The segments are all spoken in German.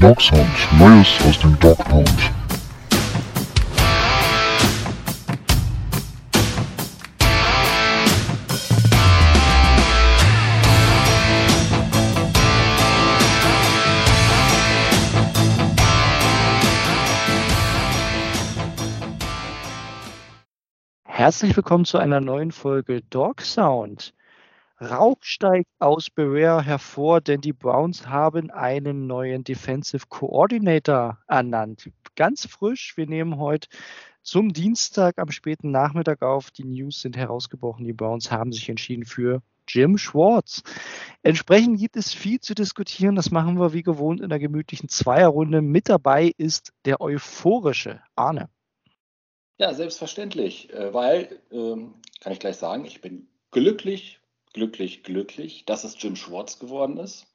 Dog Neues aus dem Dog. Herzlich willkommen zu einer neuen Folge Dog Sound. Rauch steigt aus Beware hervor, denn die Browns haben einen neuen Defensive Coordinator ernannt. Ganz frisch. Wir nehmen heute zum Dienstag am späten Nachmittag auf. Die News sind herausgebrochen. Die Browns haben sich entschieden für Jim Schwartz. Entsprechend gibt es viel zu diskutieren. Das machen wir wie gewohnt in der gemütlichen Zweierrunde. Mit dabei ist der euphorische Arne. Ja, selbstverständlich, äh, weil, ähm, kann ich gleich sagen, ich bin glücklich, glücklich, glücklich, dass es Jim Schwartz geworden ist.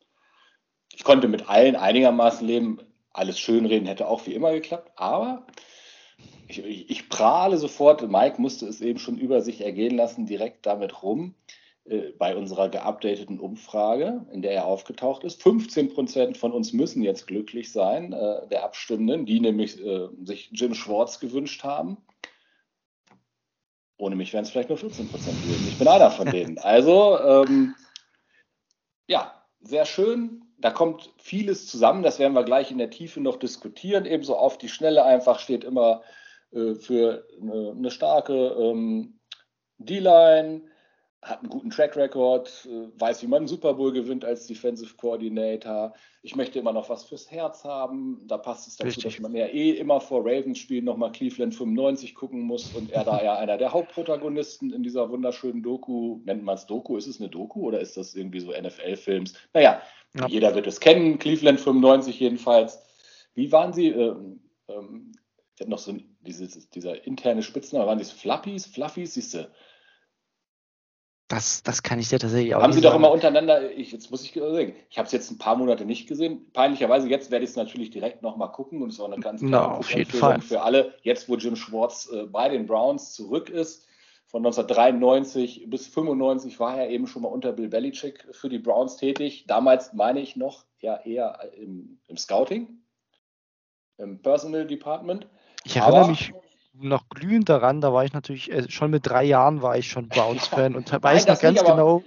Ich konnte mit allen einigermaßen leben. Alles schönreden hätte auch wie immer geklappt, aber ich, ich, ich prahle sofort. Mike musste es eben schon über sich ergehen lassen, direkt damit rum äh, bei unserer geupdateten Umfrage, in der er aufgetaucht ist. 15 Prozent von uns müssen jetzt glücklich sein, äh, der Abstimmenden, die nämlich äh, sich Jim Schwartz gewünscht haben. Ohne mich wären es vielleicht nur 14 Prozent gewesen. Ich bin einer von denen. Also, ähm, ja, sehr schön. Da kommt vieles zusammen. Das werden wir gleich in der Tiefe noch diskutieren. Ebenso auf die Schnelle einfach steht immer äh, für eine, eine starke ähm, D-Line, hat einen guten Track Record, äh, weiß, wie man einen Super Bowl gewinnt als Defensive Coordinator. Ich möchte immer noch was fürs Herz haben. Da passt es dazu, Richtig. dass man ja eh immer vor Ravens spielen nochmal Cleveland 95 gucken muss und er da ja einer der Hauptprotagonisten in dieser wunderschönen Doku, nennt man es Doku, ist es eine Doku oder ist das irgendwie so NFL-Films? Naja, ja. jeder wird es kennen, Cleveland 95 jedenfalls. Wie waren Sie? Ähm, ähm, ich hatte noch so dieses, dieser interne Spitzname, waren die Fluffies? Fluffies, siehst du? Das, das kann ich dir tatsächlich auch Haben Sie doch immer untereinander, ich, jetzt muss ich sagen, ich habe es jetzt ein paar Monate nicht gesehen. Peinlicherweise, jetzt werde ich es natürlich direkt nochmal gucken und es ist auch eine ganz no, auf jeden Fall. für alle. Jetzt, wo Jim Schwartz äh, bei den Browns zurück ist, von 1993 bis 95 war er eben schon mal unter Bill Belichick für die Browns tätig. Damals meine ich noch ja eher im, im Scouting, im Personal Department. Ich erinnere Aber, mich noch glühend daran, da war ich natürlich, äh, schon mit drei Jahren war ich schon Browns-Fan und weiß noch ganz nicht, genau.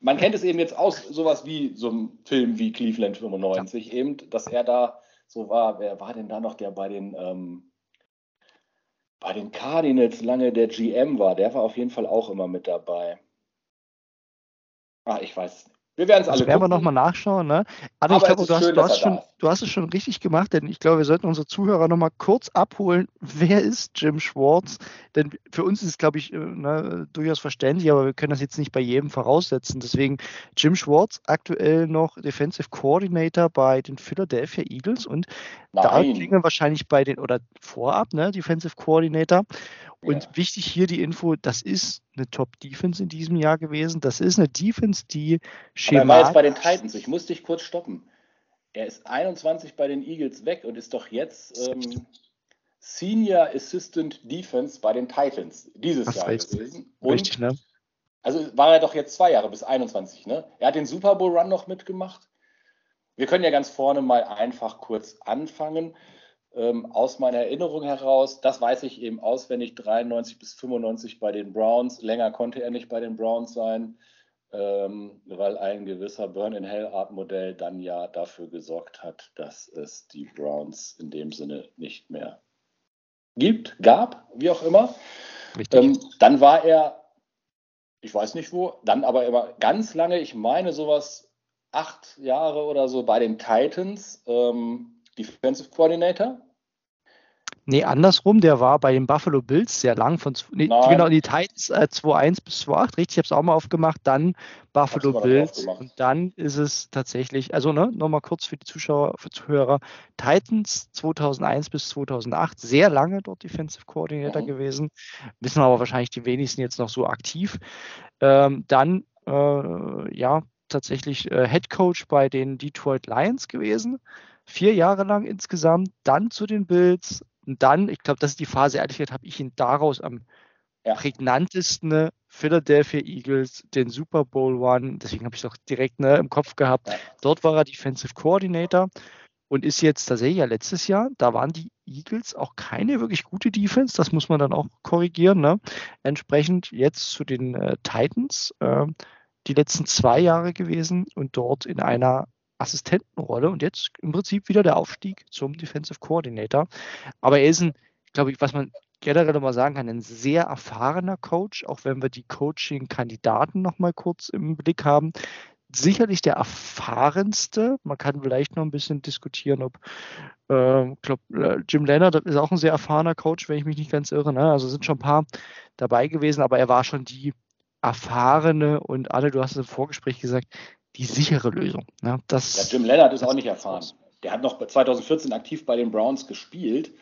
Man kennt es eben jetzt aus sowas wie so einem Film wie Cleveland 95 ja. eben, dass er da so war. Wer war denn da noch, der bei den, ähm, bei den Cardinals lange der GM war? Der war auf jeden Fall auch immer mit dabei. Ah, ich weiß nicht. Wir werden es alle. Das werden gucken. wir nochmal nachschauen. Ne? Aber, Aber ich glaube, du, hast, du, hast schon, du hast es schon richtig gemacht, denn ich glaube, wir sollten unsere Zuhörer nochmal kurz abholen. Wer ist Jim Schwartz? Denn für uns ist es, glaube ich, äh, ne, durchaus verständlich, aber wir können das jetzt nicht bei jedem voraussetzen. Deswegen Jim Schwartz, aktuell noch Defensive Coordinator bei den Philadelphia Eagles und Nein. da klingen wahrscheinlich bei den, oder vorab, ne, Defensive Coordinator. Und ja. wichtig hier die Info, das ist eine Top-Defense in diesem Jahr gewesen. Das ist eine Defense, die schematisch... Aber er war jetzt bei den Titans, ich muss dich kurz stoppen. Er ist 21 bei den Eagles weg und ist doch jetzt ähm, Senior Assistant Defense bei den Titans dieses Ach, Jahr richtig. gewesen. Und richtig, ne? Also war er doch jetzt zwei Jahre bis 21, ne? Er hat den Super Bowl Run noch mitgemacht. Wir können ja ganz vorne mal einfach kurz anfangen ähm, aus meiner Erinnerung heraus, das weiß ich eben auswendig, 93 bis 95 bei den Browns. Länger konnte er nicht bei den Browns sein, ähm, weil ein gewisser Burn-in-Hell-Art-Modell dann ja dafür gesorgt hat, dass es die Browns in dem Sinne nicht mehr gibt, gab, wie auch immer. Ähm, dann war er, ich weiß nicht wo, dann aber immer ganz lange, ich meine sowas acht Jahre oder so bei den Titans. Ähm, Defensive Coordinator? Nee, andersrum, der war bei den Buffalo Bills sehr lang, von nee, genau, die Titans äh, 2-1 bis 2-8, richtig, ich habe es auch mal aufgemacht, dann Buffalo Bills und dann ist es tatsächlich, also ne, nochmal kurz für die Zuschauer, für Zuhörer, Titans 2001 bis 2008, sehr lange dort Defensive Coordinator mhm. gewesen, wissen aber wahrscheinlich die wenigsten jetzt noch so aktiv. Ähm, dann, äh, ja, tatsächlich äh, Head Coach bei den Detroit Lions gewesen vier Jahre lang insgesamt, dann zu den Bills und dann, ich glaube, das ist die Phase, ehrlich gesagt, habe ich ihn daraus am ja. prägnantesten Philadelphia Eagles, den Super Bowl One, deswegen habe ich es auch direkt ne, im Kopf gehabt. Ja. Dort war er Defensive Coordinator und ist jetzt tatsächlich ja letztes Jahr, da waren die Eagles auch keine wirklich gute Defense, das muss man dann auch korrigieren. Ne? Entsprechend jetzt zu den äh, Titans, äh, die letzten zwei Jahre gewesen und dort in einer Assistentenrolle und jetzt im Prinzip wieder der Aufstieg zum Defensive Coordinator. Aber er ist ein, glaube ich, was man generell mal sagen kann, ein sehr erfahrener Coach, auch wenn wir die Coaching-Kandidaten noch mal kurz im Blick haben, sicherlich der erfahrenste. Man kann vielleicht noch ein bisschen diskutieren, ob äh, glaub, Jim Leonard ist auch ein sehr erfahrener Coach, wenn ich mich nicht ganz irre. Ne? Also sind schon ein paar dabei gewesen, aber er war schon die erfahrene und Anne, du hast es im Vorgespräch gesagt, die sichere Lösung. Ne? Das, ja, Jim Leonard ist auch nicht erfahren. Der hat noch 2014 aktiv bei den Browns gespielt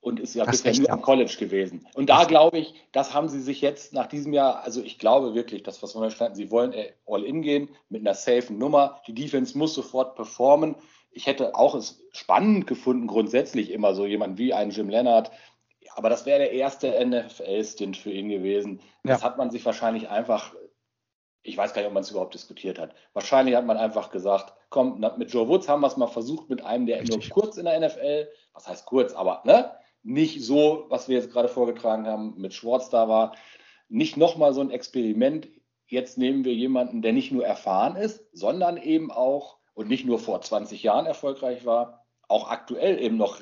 und ist ja bisher nur am College gewesen. Und da glaube ich, das haben sie sich jetzt nach diesem Jahr, also ich glaube wirklich, das, was wir verstanden, sie wollen all in gehen mit einer safen Nummer. Die Defense muss sofort performen. Ich hätte auch es spannend gefunden, grundsätzlich immer so jemand wie einen Jim Leonard. Aber das wäre der erste NFL-Stint für ihn gewesen. Ja. Das hat man sich wahrscheinlich einfach, ich weiß gar nicht, ob man es überhaupt diskutiert hat. Wahrscheinlich hat man einfach gesagt, komm, mit Joe Woods haben wir es mal versucht, mit einem, der Richtig. nur kurz in der NFL, was heißt kurz, aber ne, nicht so, was wir jetzt gerade vorgetragen haben, mit Schwartz da war. Nicht nochmal so ein Experiment. Jetzt nehmen wir jemanden, der nicht nur erfahren ist, sondern eben auch und nicht nur vor 20 Jahren erfolgreich war, auch aktuell eben noch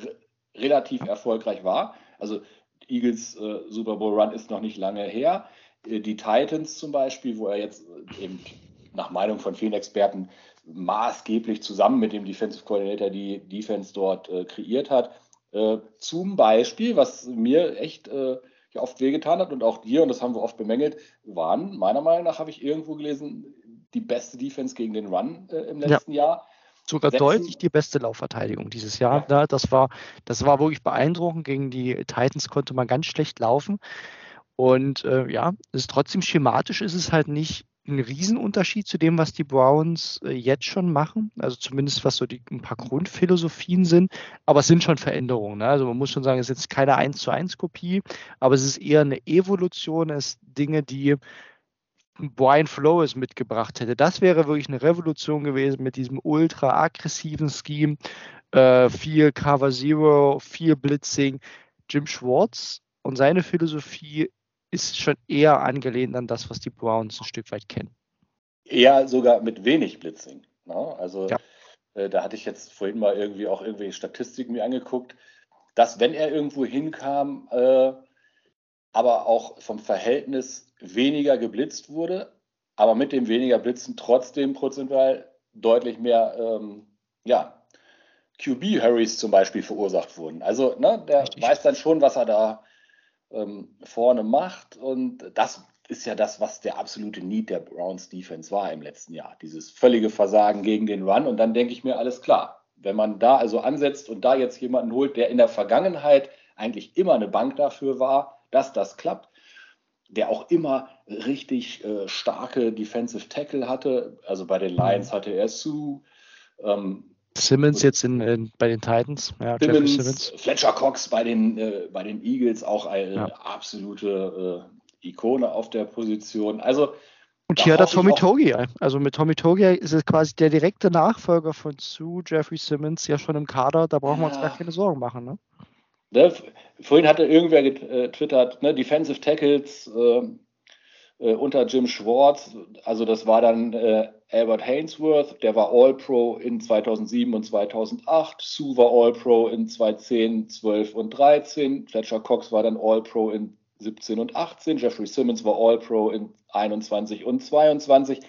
relativ erfolgreich war. Also Eagles äh, Super Bowl Run ist noch nicht lange her. Äh, die Titans zum Beispiel, wo er jetzt äh, eben nach Meinung von vielen Experten maßgeblich zusammen mit dem Defensive Coordinator die Defense dort äh, kreiert hat äh, zum Beispiel, was mir echt äh, ja oft wehgetan hat und auch dir, und das haben wir oft bemängelt, waren meiner Meinung nach, habe ich irgendwo gelesen, die beste Defense gegen den Run äh, im letzten ja. Jahr. Sogar Setzen. deutlich die beste Laufverteidigung dieses Jahr. Ja. Das, war, das war wirklich beeindruckend. Gegen die Titans konnte man ganz schlecht laufen. Und äh, ja, ist trotzdem schematisch ist es halt nicht ein Riesenunterschied zu dem, was die Browns äh, jetzt schon machen. Also zumindest was so die, ein paar Grundphilosophien sind. Aber es sind schon Veränderungen. Ne? Also man muss schon sagen, es ist jetzt keine 1 zu 1 Kopie, aber es ist eher eine Evolution, es sind Dinge, die Brian Flores mitgebracht hätte. Das wäre wirklich eine Revolution gewesen mit diesem ultra aggressiven Scheme. Äh, viel Cover Zero, viel Blitzing. Jim Schwartz und seine Philosophie ist schon eher angelehnt an das, was die Browns ein Stück weit kennen. Eher sogar mit wenig Blitzing. Ne? Also ja. äh, da hatte ich jetzt vorhin mal irgendwie auch irgendwelche Statistiken mir angeguckt, dass wenn er irgendwo hinkam, äh, aber auch vom Verhältnis weniger geblitzt wurde, aber mit dem weniger Blitzen trotzdem prozentual deutlich mehr ähm, ja, QB-Hurries zum Beispiel verursacht wurden. Also ne, der Richtig. weiß dann schon, was er da ähm, vorne macht. Und das ist ja das, was der absolute Need der Browns Defense war im letzten Jahr. Dieses völlige Versagen gegen den Run. Und dann denke ich mir, alles klar. Wenn man da also ansetzt und da jetzt jemanden holt, der in der Vergangenheit eigentlich immer eine Bank dafür war, dass das klappt, der auch immer richtig äh, starke Defensive Tackle hatte. Also bei den Lions hatte er Sue. Ähm, Simmons jetzt in, in, bei den Titans. Ja, Simmons, Simmons. Fletcher Cox bei den, äh, bei den Eagles auch eine ja. absolute äh, Ikone auf der Position. Also und hier hat er Tommy Togi. Also mit Tommy Togi ist es quasi der direkte Nachfolger von Sue, Jeffrey Simmons, ja schon im Kader. Da brauchen ja. wir uns gar keine Sorgen machen. Ne? Ne, vorhin hatte irgendwer getwittert, ne, Defensive Tackles äh, äh, unter Jim Schwartz, also das war dann äh, Albert Hainsworth, der war All-Pro in 2007 und 2008, Sue war All-Pro in 2010, 12 und 13, Fletcher Cox war dann All-Pro in 17 und 18, Jeffrey Simmons war All-Pro in 21 und 22.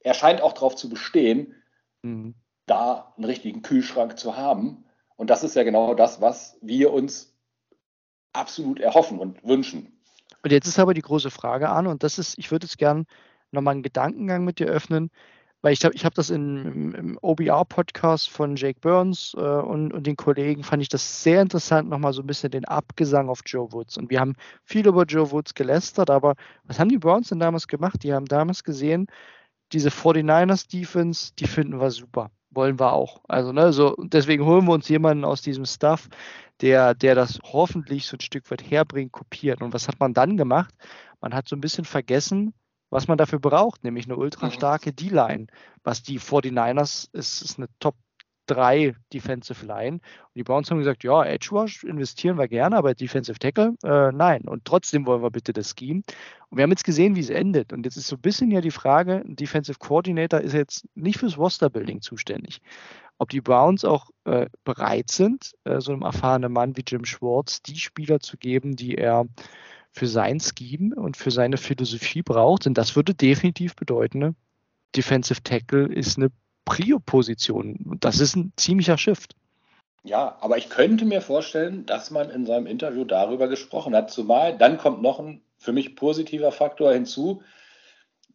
Er scheint auch darauf zu bestehen, mhm. da einen richtigen Kühlschrank zu haben. Und das ist ja genau das, was wir uns absolut erhoffen und wünschen. Und jetzt ist aber die große Frage an, und das ist, ich würde jetzt gern nochmal einen Gedankengang mit dir öffnen, weil ich habe ich hab das in, im, OBR-Podcast von Jake Burns äh, und, und den Kollegen, fand ich das sehr interessant, nochmal so ein bisschen den Abgesang auf Joe Woods. Und wir haben viel über Joe Woods gelästert, aber was haben die Browns denn damals gemacht? Die haben damals gesehen, diese 49ers Defense, die finden wir super. Wollen wir auch. Also, ne, so, deswegen holen wir uns jemanden aus diesem Stuff, der, der das hoffentlich so ein Stück weit herbringt, kopiert. Und was hat man dann gemacht? Man hat so ein bisschen vergessen, was man dafür braucht, nämlich eine ultra starke D-Line. Was die 49ers ist, ist eine Top drei Defensive Line. Und die Browns haben gesagt, ja, Edge Rush investieren wir gerne, aber Defensive Tackle, äh, nein. Und trotzdem wollen wir bitte das Scheme. Und wir haben jetzt gesehen, wie es endet. Und jetzt ist so ein bisschen ja die Frage, ein Defensive Coordinator ist jetzt nicht fürs Roster-Building zuständig. Ob die Browns auch äh, bereit sind, äh, so einem erfahrenen Mann wie Jim Schwartz die Spieler zu geben, die er für sein Scheme und für seine Philosophie braucht. Und das würde definitiv bedeuten, ne? Defensive Tackle ist eine Prio-Position. Das ist ein ziemlicher Shift. Ja, aber ich könnte mir vorstellen, dass man in seinem Interview darüber gesprochen hat. Zumal dann kommt noch ein für mich positiver Faktor hinzu,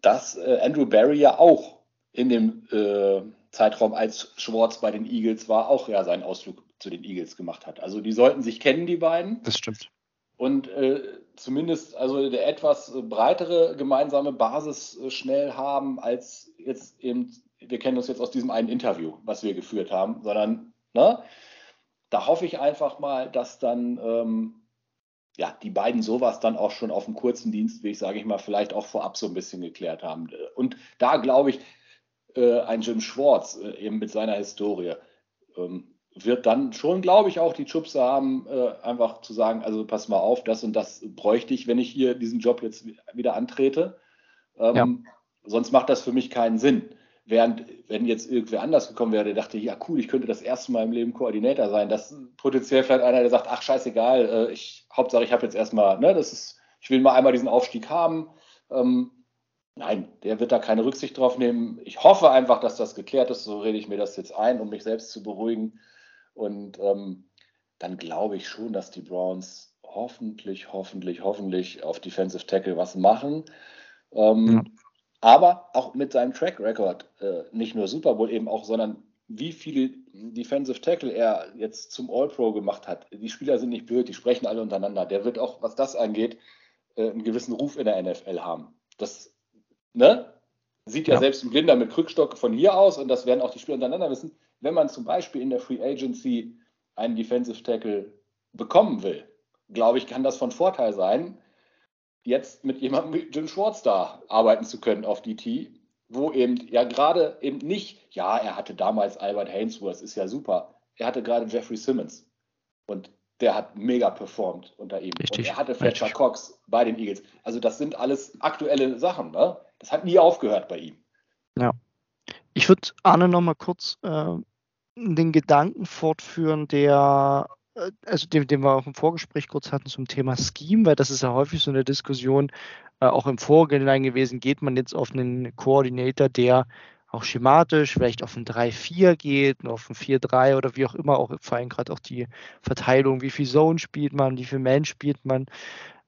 dass äh, Andrew Barry ja auch in dem äh, Zeitraum, als Schwartz bei den Eagles war, auch ja seinen Ausflug zu den Eagles gemacht hat. Also die sollten sich kennen, die beiden. Das stimmt. Und äh, zumindest also der etwas breitere gemeinsame Basis äh, schnell haben, als jetzt eben, wir kennen uns jetzt aus diesem einen Interview, was wir geführt haben, sondern ne, da hoffe ich einfach mal, dass dann ähm, ja, die beiden sowas dann auch schon auf dem kurzen Dienstweg, sage ich mal, vielleicht auch vorab so ein bisschen geklärt haben. Und da glaube ich, äh, ein Jim Schwartz äh, eben mit seiner Historie ähm, wird dann schon, glaube ich, auch die Schubse haben, äh, einfach zu sagen, also pass mal auf, das und das bräuchte ich, wenn ich hier diesen Job jetzt wieder antrete. Ähm, ja. Sonst macht das für mich keinen Sinn. Während, wenn jetzt irgendwer anders gekommen wäre, der dachte, ja cool, ich könnte das erste Mal im Leben Koordinator sein, das potenziell vielleicht einer, der sagt, ach scheißegal, äh, ich, Hauptsache ich habe jetzt erstmal, ne, das ist, ich will mal einmal diesen Aufstieg haben. Ähm, nein, der wird da keine Rücksicht drauf nehmen. Ich hoffe einfach, dass das geklärt ist, so rede ich mir das jetzt ein, um mich selbst zu beruhigen. Und ähm, dann glaube ich schon, dass die Browns hoffentlich, hoffentlich, hoffentlich auf Defensive Tackle was machen. Ähm, ja. Aber auch mit seinem Track Record, äh, nicht nur Super Bowl eben auch, sondern wie viele Defensive Tackle er jetzt zum All-Pro gemacht hat. Die Spieler sind nicht blöd, die sprechen alle untereinander. Der wird auch, was das angeht, äh, einen gewissen Ruf in der NFL haben. Das ne, sieht ja, ja, selbst ein Blinder mit Krückstock von hier aus und das werden auch die Spieler untereinander wissen wenn man zum Beispiel in der Free Agency einen Defensive Tackle bekommen will, glaube ich, kann das von Vorteil sein, jetzt mit jemandem wie Jim Schwartz da arbeiten zu können auf DT, wo eben ja gerade eben nicht, ja, er hatte damals Albert Hainsworth, ist ja super. Er hatte gerade Jeffrey Simmons und der hat mega performt unter ihm. Richtig. Und er hatte Fletcher Richtig. Cox bei den Eagles. Also das sind alles aktuelle Sachen. Ne? Das hat nie aufgehört bei ihm. Ja. Ich würde Arne noch mal kurz äh, den Gedanken fortführen, der äh, also den, den, wir auch im Vorgespräch kurz hatten zum Thema Scheme, weil das ist ja häufig so eine Diskussion, äh, auch im Vorhinein gewesen, geht man jetzt auf einen Koordinator, der auch schematisch vielleicht auf ein 3-4 geht, auf ein 4-3 oder wie auch immer, auch vor allem gerade auch die Verteilung, wie viel Zone spielt man, wie viel Man spielt man.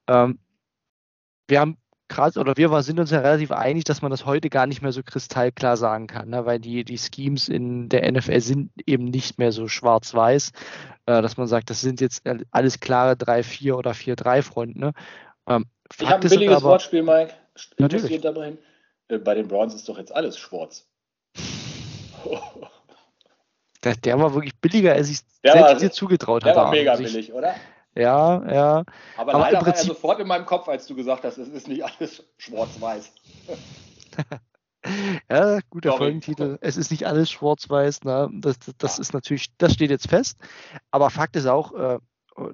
Ähm, wir haben gerade, oder wir sind uns ja relativ einig, dass man das heute gar nicht mehr so kristallklar sagen kann, ne? weil die, die Schemes in der NFL sind eben nicht mehr so schwarz-weiß, äh, dass man sagt, das sind jetzt alles klare 3-4 oder 4-3 Fronten. Ne? Ähm, ich habe ein billiges aber, Wortspiel, Mike. Natürlich. Äh, bei den Browns ist doch jetzt alles schwarz. der, der, war wirklich billiger, als ich selbst dir zugetraut habe. Der war mega billig, oder? Ja, ja. Aber, Aber leider war er sofort in meinem Kopf, als du gesagt hast, es ist nicht alles schwarz-weiß. ja, guter Sorry. Folgentitel. Es ist nicht alles schwarz-weiß. Ne? Das, das ja. ist natürlich, das steht jetzt fest. Aber Fakt ist auch, äh,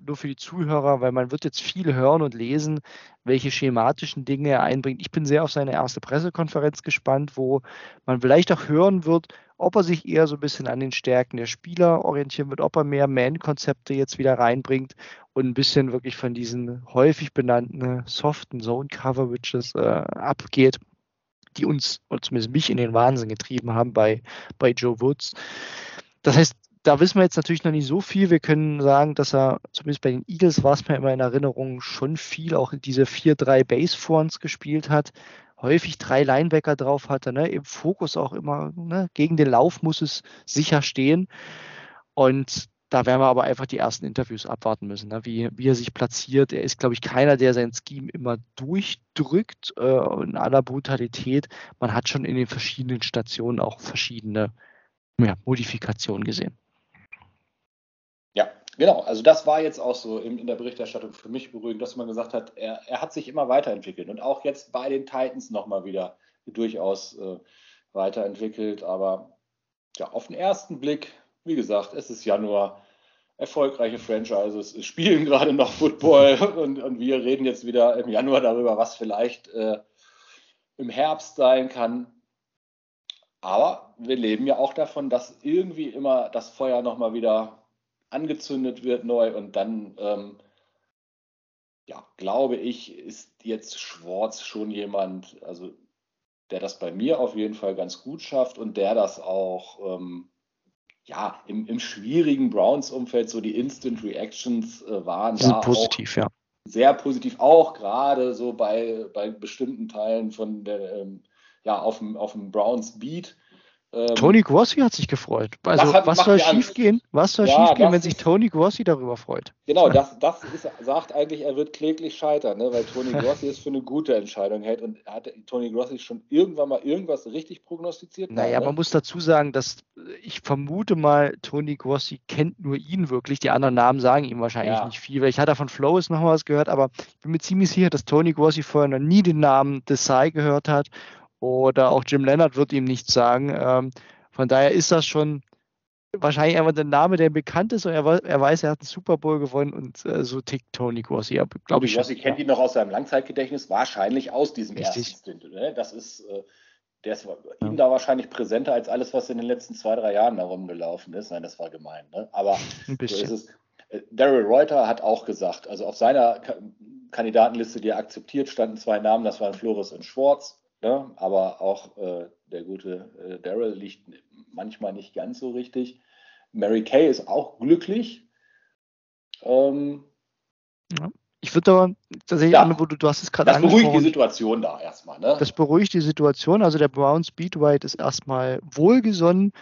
nur für die Zuhörer, weil man wird jetzt viel hören und lesen, welche schematischen Dinge er einbringt. Ich bin sehr auf seine erste Pressekonferenz gespannt, wo man vielleicht auch hören wird, ob er sich eher so ein bisschen an den Stärken der Spieler orientieren wird, ob er mehr Man-Konzepte jetzt wieder reinbringt und ein bisschen wirklich von diesen häufig benannten soften Zone-Coverages äh, abgeht, die uns, zumindest mich in den Wahnsinn getrieben haben bei, bei Joe Woods. Das heißt, da wissen wir jetzt natürlich noch nicht so viel. Wir können sagen, dass er, zumindest bei den Eagles war es mir immer in Erinnerung, schon viel auch diese 4-3 Base Fronts gespielt hat, häufig drei Linebacker drauf hatte, ne? im Fokus auch immer, ne? gegen den Lauf muss es sicher stehen. Und da werden wir aber einfach die ersten Interviews abwarten müssen, ne? wie, wie er sich platziert. Er ist, glaube ich, keiner, der sein Scheme immer durchdrückt äh, in aller Brutalität. Man hat schon in den verschiedenen Stationen auch verschiedene ja, Modifikationen gesehen. Genau. Also das war jetzt auch so in, in, der Berichterstattung für mich beruhigend, dass man gesagt hat, er, er hat sich immer weiterentwickelt und auch jetzt bei den Titans nochmal wieder durchaus äh, weiterentwickelt. Aber ja, auf den ersten Blick wie gesagt, es ist Januar, erfolgreiche Franchises spielen gerade noch Football und, und, wir reden jetzt wieder im Januar darüber, was vielleicht äh, im Herbst sein kann. Aber wir leben ja auch davon, dass irgendwie immer das Feuer nochmal wieder angezündet wird neu und dann, ähm, ja, glaube ich, ist jetzt Schwartz schon jemand, also der das bei mir auf jeden Fall ganz gut schafft und der das auch ähm, ja, im, im schwierigen Browns-Umfeld so die Instant Reactions äh, waren. Sind positiv, ja. Sehr positiv, auch gerade so bei, bei bestimmten Teilen von der, ähm, ja, auf dem, auf dem Browns Beat. Ähm, Tony Grossi hat sich gefreut. Also hat, was soll schiefgehen? Was soll ja, schiefgehen, wenn sich Tony Grossi darüber freut? Genau, das, das ist, sagt eigentlich, er wird kläglich scheitern, ne? weil Tony Grossi es für eine gute Entscheidung hält. Und hat Tony Grossi schon irgendwann mal irgendwas richtig prognostiziert? Naja, ne? man muss dazu sagen, dass ich vermute mal, Tony Grossi kennt nur ihn wirklich. Die anderen Namen sagen ihm wahrscheinlich ja. nicht viel. Weil ich hatte von Flowes noch mal was gehört, aber ich bin mir ziemlich sicher, dass Tony Grossi vorher noch nie den Namen Desai gehört hat oder auch Jim Leonard wird ihm nichts sagen. Ähm, von daher ist das schon wahrscheinlich einfach der Name, der bekannt ist und er, er weiß, er hat einen Super Bowl gewonnen und äh, so tickt Tony Grossi. Ja, Tony Grossi kennt ihn noch aus seinem Langzeitgedächtnis, wahrscheinlich aus diesem Richtig. ersten Stint. Ne? Das ist, äh, der ist ja. ihm da wahrscheinlich präsenter als alles, was in den letzten zwei, drei Jahren herumgelaufen ist. Nein, das war gemein. Ne? Aber Ein bisschen. so ist es. Äh, Daryl Reuter hat auch gesagt, also auf seiner Kandidatenliste, die er akzeptiert, standen zwei Namen, das waren Flores und Schwartz. Ne? Aber auch äh, der gute äh, Daryl liegt manchmal nicht ganz so richtig. Mary Kay ist auch glücklich. Ähm, ja. Ich würde aber tatsächlich, ja, wo du, du hast es gerade Das beruhigt die Situation da erstmal. Ne? Das beruhigt die Situation. Also der Brown Speedway ist erstmal wohlgesonnen.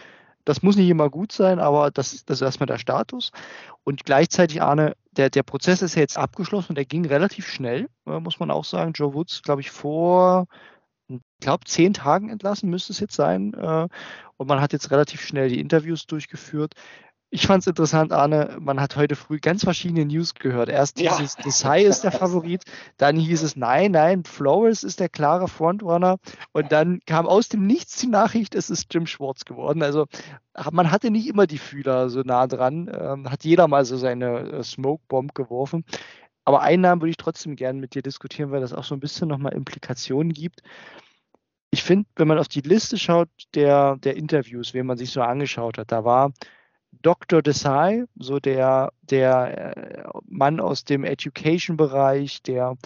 Das muss nicht immer gut sein, aber das, das ist erstmal der Status. Und gleichzeitig, Arne, der, der Prozess ist ja jetzt abgeschlossen und der ging relativ schnell, äh, muss man auch sagen. Joe Woods, glaube ich, vor ich glaube, zehn Tagen entlassen müsste es jetzt sein. Äh, und man hat jetzt relativ schnell die Interviews durchgeführt. Ich fand es interessant, Arne, man hat heute früh ganz verschiedene News gehört. Erst ja. dieses Desai ist der Favorit, dann hieß es, nein, nein, Flores ist der klare Frontrunner und dann kam aus dem Nichts die Nachricht, es ist Jim Schwartz geworden. Also man hatte nicht immer die Fühler so nah dran, ähm, hat jeder mal so seine äh, Smoke Bomb geworfen. Aber einen Namen würde ich trotzdem gerne mit dir diskutieren, weil das auch so ein bisschen nochmal Implikationen gibt. Ich finde, wenn man auf die Liste schaut der, der Interviews, wen man sich so angeschaut hat, da war Dr. Desai, so der, der äh, Mann aus dem Education-Bereich, der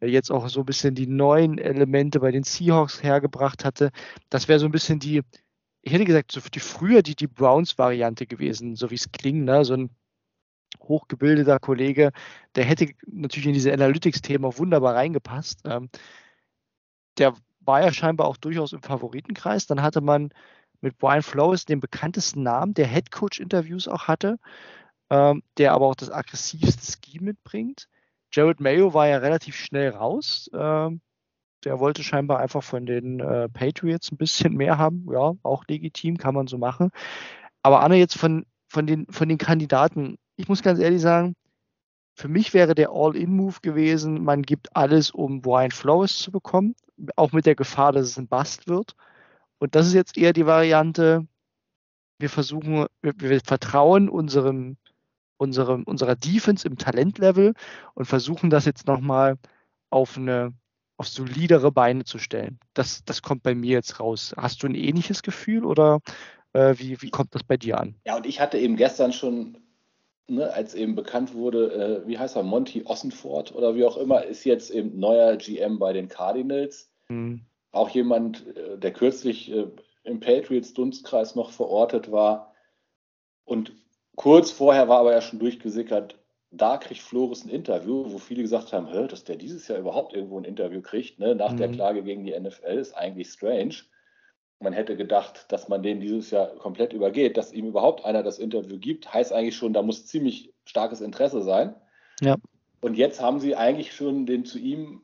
jetzt auch so ein bisschen die neuen Elemente bei den Seahawks hergebracht hatte. Das wäre so ein bisschen die, ich hätte gesagt, so die früher die, die Browns-Variante gewesen, so wie es klingt, ne? so ein hochgebildeter Kollege, der hätte natürlich in diese Analytics-Themen auch wunderbar reingepasst. Ähm, der war ja scheinbar auch durchaus im Favoritenkreis. Dann hatte man mit Brian Flores den bekanntesten Namen, der Headcoach-Interviews auch hatte, ähm, der aber auch das aggressivste Scheme mitbringt. Jared Mayo war ja relativ schnell raus. Ähm, der wollte scheinbar einfach von den äh, Patriots ein bisschen mehr haben. Ja, auch legitim, kann man so machen. Aber Anne, jetzt von, von, den, von den Kandidaten, ich muss ganz ehrlich sagen, für mich wäre der All-In-Move gewesen, man gibt alles, um Brian Flores zu bekommen, auch mit der Gefahr, dass es ein Bust wird. Und das ist jetzt eher die Variante, wir versuchen, wir, wir vertrauen unserem, unserem, unserer Defense im Talentlevel und versuchen das jetzt nochmal auf eine auf solidere Beine zu stellen. Das, das kommt bei mir jetzt raus. Hast du ein ähnliches Gefühl oder äh, wie, wie kommt das bei dir an? Ja, und ich hatte eben gestern schon ne, als eben bekannt wurde, äh, wie heißt er, Monty Ossenford oder wie auch immer, ist jetzt eben neuer GM bei den Cardinals. Mhm. Auch jemand, äh, der kürzlich äh, im Patriots-Dunstkreis noch verortet war. Und kurz vorher war aber ja schon durchgesickert, da kriegt Flores ein Interview, wo viele gesagt haben, dass der dieses Jahr überhaupt irgendwo ein Interview kriegt, ne? nach mhm. der Klage gegen die NFL, ist eigentlich strange. Man hätte gedacht, dass man den dieses Jahr komplett übergeht. Dass ihm überhaupt einer das Interview gibt, heißt eigentlich schon, da muss ziemlich starkes Interesse sein. Ja. Und jetzt haben sie eigentlich schon den zu ihm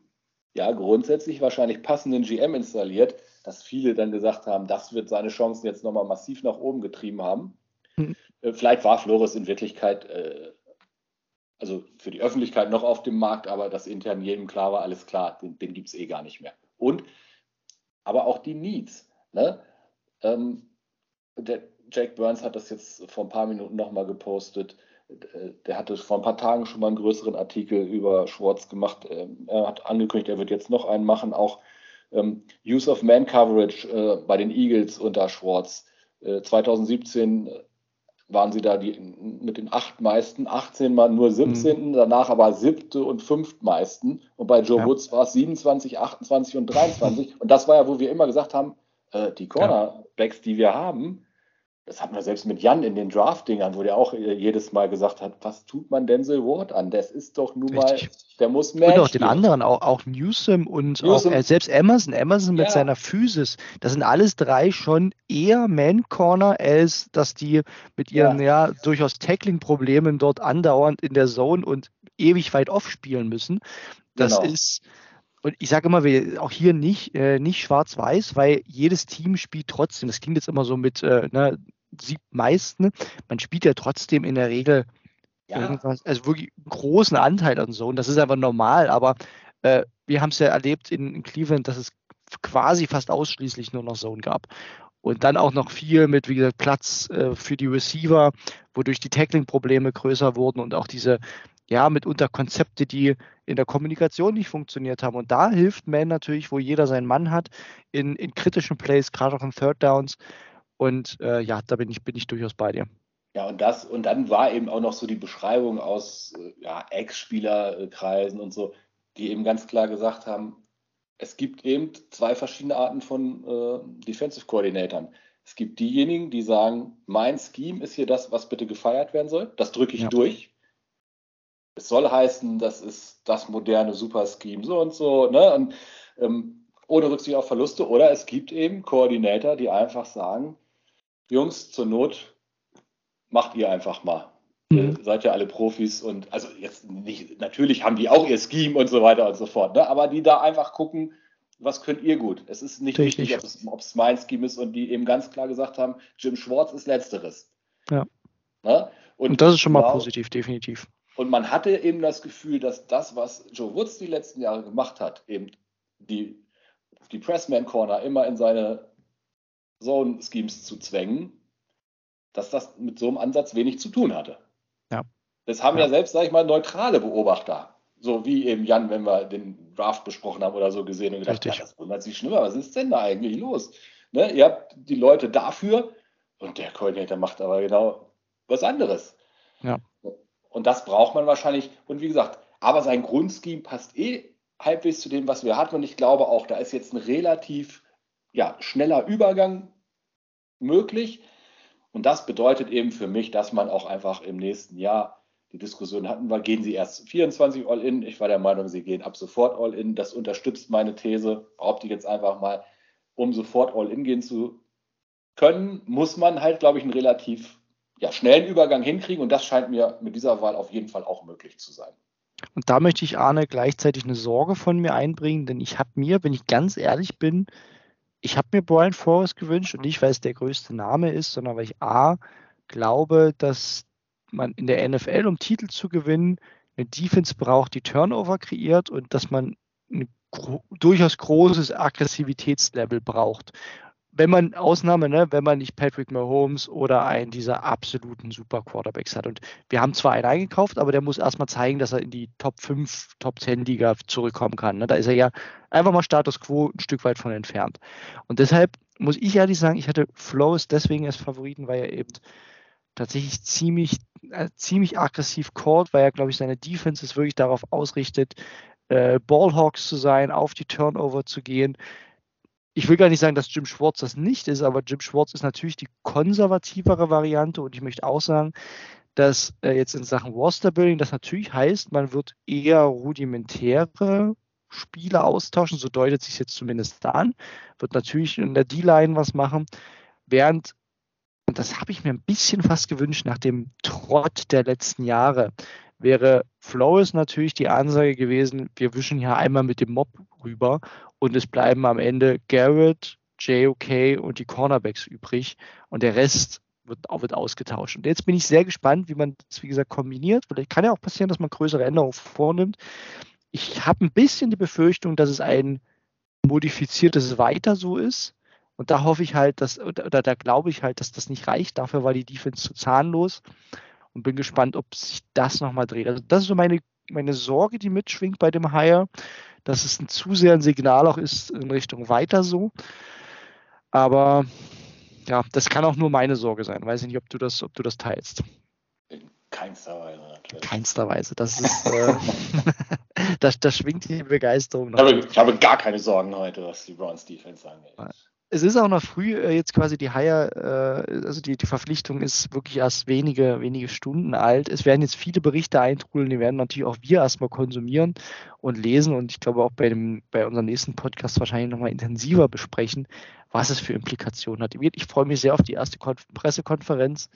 ja grundsätzlich wahrscheinlich passenden GM installiert, dass viele dann gesagt haben, das wird seine Chancen jetzt nochmal massiv nach oben getrieben haben. Mhm. Vielleicht war Flores in Wirklichkeit, äh, also für die Öffentlichkeit noch auf dem Markt, aber dass intern jedem klar war, alles klar, den, den gibt es eh gar nicht mehr. Und aber auch die Needs. Ne? Ähm, der Jack Burns hat das jetzt vor ein paar Minuten nochmal gepostet. Äh, der hatte vor ein paar Tagen schon mal einen größeren Artikel über Schwartz gemacht. Ähm, er hat angekündigt, er wird jetzt noch einen machen. Auch ähm, Use of Man Coverage äh, bei den Eagles unter Schwartz. Äh, 2017 waren sie da die, mit den acht meisten, 18 mal nur 17. Mhm. danach aber siebte und fünftmeisten. Und bei Joe ja. Woods war es 27, 28 und 23. und das war ja, wo wir immer gesagt haben, äh, die Cornerbacks, die wir haben, das hatten wir selbst mit Jan in den Draft-Dingern, wo der auch äh, jedes Mal gesagt hat, was tut man Denzel Ward an? Das ist doch nun Richtig. mal, der muss mehr. Und auch den anderen, auch, auch Newsom und Newsom. auch äh, selbst Emerson, Emerson mit ja. seiner Physis, das sind alles drei schon eher Man-Corner, als dass die mit ihren ja, ja durchaus Tackling-Problemen dort andauernd in der Zone und ewig weit off spielen müssen. Das genau. ist, und ich sage immer, auch hier nicht, äh, nicht schwarz-weiß, weil jedes Team spielt trotzdem. Das klingt jetzt immer so mit, äh, ne, meisten. Man spielt ja trotzdem in der Regel ja. irgendwas, also wirklich einen großen Anteil an so. Und das ist einfach normal. Aber äh, wir haben es ja erlebt in, in, Cleveland, dass es quasi fast ausschließlich nur noch Zone gab. Und dann auch noch viel mit, wie gesagt, Platz äh, für die Receiver, wodurch die Tackling-Probleme größer wurden und auch diese, ja, mitunter Konzepte, die in der Kommunikation nicht funktioniert haben. Und da hilft Man natürlich, wo jeder seinen Mann hat, in, in kritischen Plays, gerade auch in Third Downs, und äh, ja, da bin ich, bin ich durchaus bei dir. Ja, und das, und dann war eben auch noch so die Beschreibung aus äh, ja, Ex-Spielerkreisen und so, die eben ganz klar gesagt haben, es gibt eben zwei verschiedene Arten von äh, Defensive Coordinatoren. Es gibt diejenigen, die sagen, mein Scheme ist hier das, was bitte gefeiert werden soll. Das drücke ich ja. durch. Es soll heißen, das ist das moderne Super-Scheme, so und so. Ne? Und, ähm, ohne Rücksicht auf Verluste. Oder es gibt eben Koordinator, die einfach sagen, Jungs, zur Not macht ihr einfach mal. Mhm. seid ja alle Profis und also jetzt nicht, natürlich haben die auch ihr Scheme und so weiter und so fort, ne? aber die da einfach gucken, was könnt ihr gut. Es ist nicht Richtig. wichtig, ob es, mein Scheme ist und die eben ganz klar gesagt haben, Jim Schwartz ist letzteres. Ja. Ne? Und, und, das ist schon mal genau, positiv, definitiv. Und man hatte eben das Gefühl, dass das, was Joe Woods die letzten Jahre gemacht hat, eben die, die Pressman Corner immer in seine Zone-Schemes zu zwängen, dass das mit so einem Ansatz wenig zu tun hatte. Ja. Das haben ja, ja selbst, sag ich mal, neutrale Beobachter, so wie eben Jan, wenn wir den Draft besprochen haben oder so gesehen und gedacht, ja, das wundert sich schlimmer, was ist denn da eigentlich los? Ne, ihr habt die Leute dafür und der Koordinator macht aber genau was anderes. Ja. Und das braucht man wahrscheinlich. Und wie gesagt, aber sein Grundscheme passt eh halbwegs zu dem, was wir hatten. Und ich glaube auch, da ist jetzt ein relativ ja, schneller Übergang möglich. Und das bedeutet eben für mich, dass man auch einfach im nächsten Jahr die Diskussion hatten wir, gehen Sie erst 24 All-In? Ich war der Meinung, Sie gehen ab sofort All-In. Das unterstützt meine These, behaupte ich jetzt einfach mal, um sofort All-In gehen zu können, muss man halt, glaube ich, einen relativ ja, schnellen Übergang hinkriegen. Und das scheint mir mit dieser Wahl auf jeden Fall auch möglich zu sein. Und da möchte ich Arne gleichzeitig eine Sorge von mir einbringen, denn ich habe mir, wenn ich ganz ehrlich bin, ich habe mir Brian Forrest gewünscht und nicht, weil es der größte Name ist, sondern weil ich A, glaube, dass man in der NFL, um Titel zu gewinnen, eine Defense braucht, die Turnover kreiert und dass man ein durchaus großes Aggressivitätslevel braucht wenn man Ausnahme, ne, wenn man nicht Patrick Mahomes oder einen dieser absoluten Super Quarterbacks hat. Und wir haben zwar einen eingekauft, aber der muss erstmal zeigen, dass er in die Top 5, Top 10 Liga zurückkommen kann. Ne? Da ist er ja einfach mal Status Quo ein Stück weit von entfernt. Und deshalb muss ich ehrlich sagen, ich hatte Flores deswegen als Favoriten, weil er eben tatsächlich ziemlich, äh, ziemlich aggressiv called, weil er, glaube ich, seine Defense ist wirklich darauf ausrichtet, äh, Ballhawks zu sein, auf die Turnover zu gehen ich will gar nicht sagen, dass Jim Schwartz das nicht ist, aber Jim Schwartz ist natürlich die konservativere Variante und ich möchte auch sagen, dass äh, jetzt in Sachen Roster-Building das natürlich heißt, man wird eher rudimentäre Spiele austauschen, so deutet sich jetzt zumindest an, wird natürlich in der D-Line was machen, während, und das habe ich mir ein bisschen fast gewünscht nach dem Trott der letzten Jahre, wäre Flores natürlich die Ansage gewesen, wir wischen hier einmal mit dem Mob rüber und es bleiben am Ende Garrett, JOK und die Cornerbacks übrig und der Rest wird, wird ausgetauscht. Und jetzt bin ich sehr gespannt, wie man das, wie gesagt, kombiniert. Vielleicht kann ja auch passieren, dass man größere Änderungen vornimmt. Ich habe ein bisschen die Befürchtung, dass es ein modifiziertes Weiter so ist, Und da hoffe ich halt, dass, oder, oder da glaube ich halt, dass das nicht reicht. Dafür war die Defense zu zahnlos und bin gespannt, ob sich das nochmal dreht. Also das ist so meine, meine Sorge, die mitschwingt bei dem Hire, dass es ein zu sehr ein Signal auch ist in Richtung weiter so. Aber ja, das kann auch nur meine Sorge sein. Weiß ich nicht, ob du das, ob du das teilst. In keinster Weise natürlich. Keinster Weise. Das ist, äh, das, das schwingt die Begeisterung. Ich habe, ich habe, gar keine Sorgen heute, was die Browns Defense angeht. Es ist auch noch früh, äh, jetzt quasi die Hire, äh, also die, die Verpflichtung ist wirklich erst wenige, wenige Stunden alt. Es werden jetzt viele Berichte eintrudeln, die werden natürlich auch wir erstmal konsumieren und lesen und ich glaube auch bei, dem, bei unserem nächsten Podcast wahrscheinlich nochmal intensiver besprechen, was es für Implikationen hat. Ich freue mich sehr auf die erste Kon Pressekonferenz.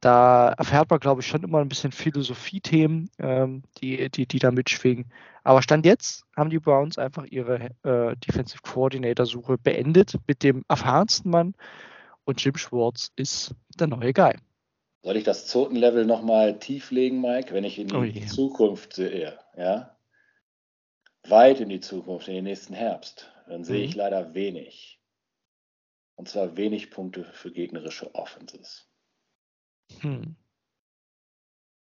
Da erfährt man, glaube ich, schon immer ein bisschen Philosophie-Themen, ähm, die, die, die da mitschwingen. Aber Stand jetzt haben die Browns einfach ihre äh, Defensive Coordinator-Suche beendet mit dem erfahrensten Mann und Jim Schwartz ist der neue Guy. Soll ich das Zotenlevel nochmal tief legen, Mike, wenn ich in die oh Zukunft sehe, ja? Weit in die Zukunft, in den nächsten Herbst, dann sehe mhm. ich leider wenig. Und zwar wenig Punkte für gegnerische Offenses. Hm.